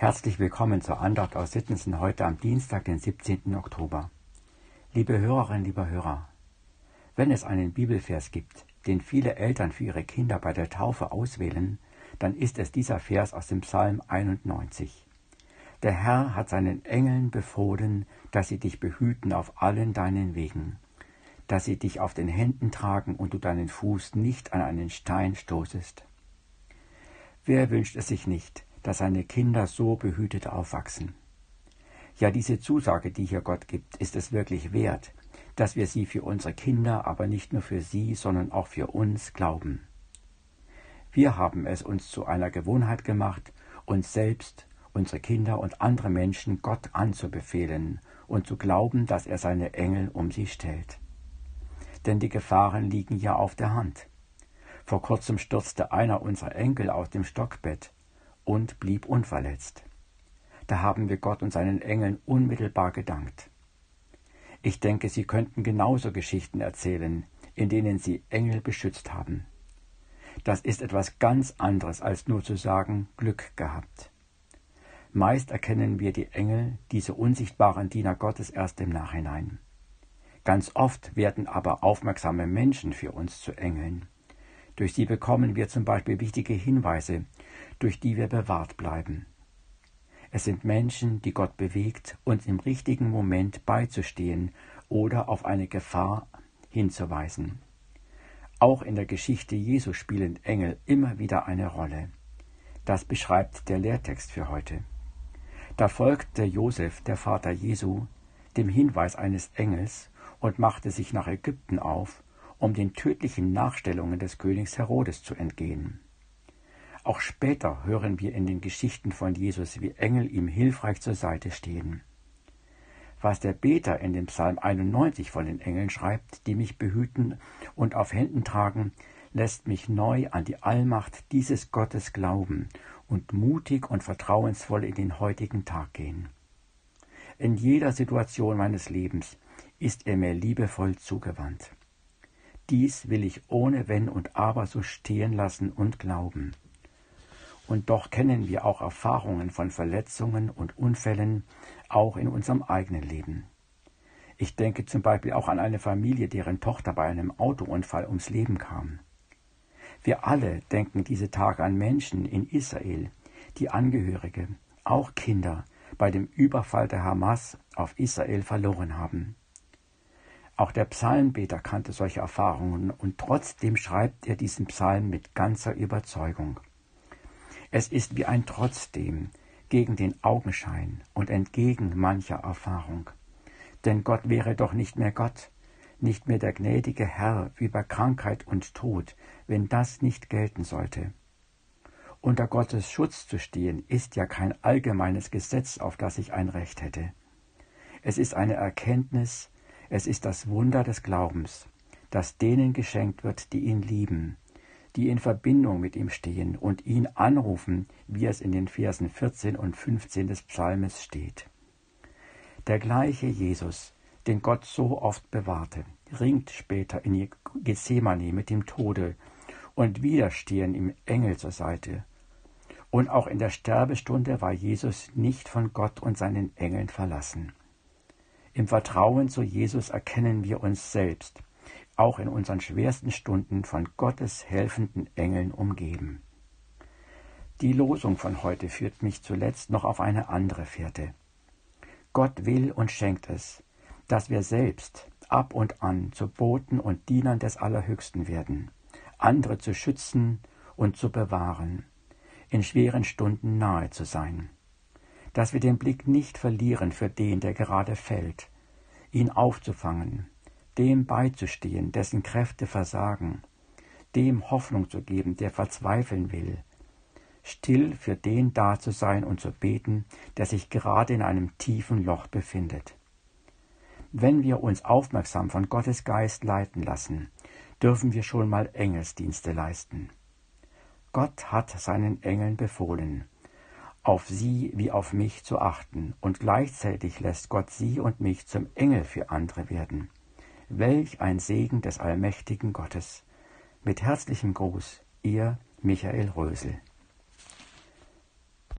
Herzlich willkommen zur Andacht aus Sittensen heute am Dienstag, den 17. Oktober. Liebe Hörerinnen, lieber Hörer, wenn es einen Bibelvers gibt, den viele Eltern für ihre Kinder bei der Taufe auswählen, dann ist es dieser Vers aus dem Psalm 91. Der Herr hat seinen Engeln befohlen, dass sie dich behüten auf allen deinen Wegen, dass sie dich auf den Händen tragen und du deinen Fuß nicht an einen Stein stoßest. Wer wünscht es sich nicht, dass seine Kinder so behütet aufwachsen. Ja, diese Zusage, die hier Gott gibt, ist es wirklich wert, dass wir sie für unsere Kinder, aber nicht nur für sie, sondern auch für uns glauben. Wir haben es uns zu einer Gewohnheit gemacht, uns selbst, unsere Kinder und andere Menschen Gott anzubefehlen und zu glauben, dass er seine Engel um sie stellt. Denn die Gefahren liegen ja auf der Hand. Vor kurzem stürzte einer unserer Enkel aus dem Stockbett und blieb unverletzt. Da haben wir Gott und seinen Engeln unmittelbar gedankt. Ich denke, Sie könnten genauso Geschichten erzählen, in denen Sie Engel beschützt haben. Das ist etwas ganz anderes, als nur zu sagen Glück gehabt. Meist erkennen wir die Engel, diese unsichtbaren Diener Gottes, erst im Nachhinein. Ganz oft werden aber aufmerksame Menschen für uns zu Engeln. Durch sie bekommen wir zum Beispiel wichtige Hinweise, durch die wir bewahrt bleiben. Es sind Menschen, die Gott bewegt, uns im richtigen Moment beizustehen oder auf eine Gefahr hinzuweisen. Auch in der Geschichte Jesu spielen Engel immer wieder eine Rolle. Das beschreibt der Lehrtext für heute. Da folgte Josef, der Vater Jesu, dem Hinweis eines Engels und machte sich nach Ägypten auf, um den tödlichen Nachstellungen des Königs Herodes zu entgehen. Auch später hören wir in den Geschichten von Jesus, wie Engel ihm hilfreich zur Seite stehen. Was der Beter in dem Psalm 91 von den Engeln schreibt, die mich behüten und auf Händen tragen, lässt mich neu an die Allmacht dieses Gottes glauben und mutig und vertrauensvoll in den heutigen Tag gehen. In jeder Situation meines Lebens ist er mir liebevoll zugewandt. Dies will ich ohne Wenn und Aber so stehen lassen und glauben. Und doch kennen wir auch Erfahrungen von Verletzungen und Unfällen, auch in unserem eigenen Leben. Ich denke zum Beispiel auch an eine Familie, deren Tochter bei einem Autounfall ums Leben kam. Wir alle denken diese Tage an Menschen in Israel, die Angehörige, auch Kinder, bei dem Überfall der Hamas auf Israel verloren haben. Auch der Psalmbeter kannte solche Erfahrungen und trotzdem schreibt er diesen Psalm mit ganzer Überzeugung. Es ist wie ein Trotzdem gegen den Augenschein und entgegen mancher Erfahrung. Denn Gott wäre doch nicht mehr Gott, nicht mehr der gnädige Herr über Krankheit und Tod, wenn das nicht gelten sollte. Unter Gottes Schutz zu stehen, ist ja kein allgemeines Gesetz, auf das ich ein Recht hätte. Es ist eine Erkenntnis, es ist das Wunder des Glaubens, das denen geschenkt wird, die ihn lieben, die in Verbindung mit ihm stehen und ihn anrufen, wie es in den Versen 14 und 15 des Psalmes steht. Der gleiche Jesus, den Gott so oft bewahrte, ringt später in Gethsemane mit dem Tode und wieder stehen ihm Engel zur Seite. Und auch in der Sterbestunde war Jesus nicht von Gott und seinen Engeln verlassen. Im Vertrauen zu Jesus erkennen wir uns selbst, auch in unseren schwersten Stunden von Gottes helfenden Engeln umgeben. Die Losung von heute führt mich zuletzt noch auf eine andere Fährte. Gott will und schenkt es, dass wir selbst ab und an zu Boten und Dienern des Allerhöchsten werden, andere zu schützen und zu bewahren, in schweren Stunden nahe zu sein dass wir den Blick nicht verlieren für den, der gerade fällt, ihn aufzufangen, dem beizustehen, dessen Kräfte versagen, dem Hoffnung zu geben, der verzweifeln will, still für den da zu sein und zu beten, der sich gerade in einem tiefen Loch befindet. Wenn wir uns aufmerksam von Gottes Geist leiten lassen, dürfen wir schon mal Engelsdienste leisten. Gott hat seinen Engeln befohlen, auf sie wie auf mich zu achten, und gleichzeitig lässt Gott sie und mich zum Engel für andere werden. Welch ein Segen des allmächtigen Gottes. Mit herzlichem Gruß, ihr Michael Rösel.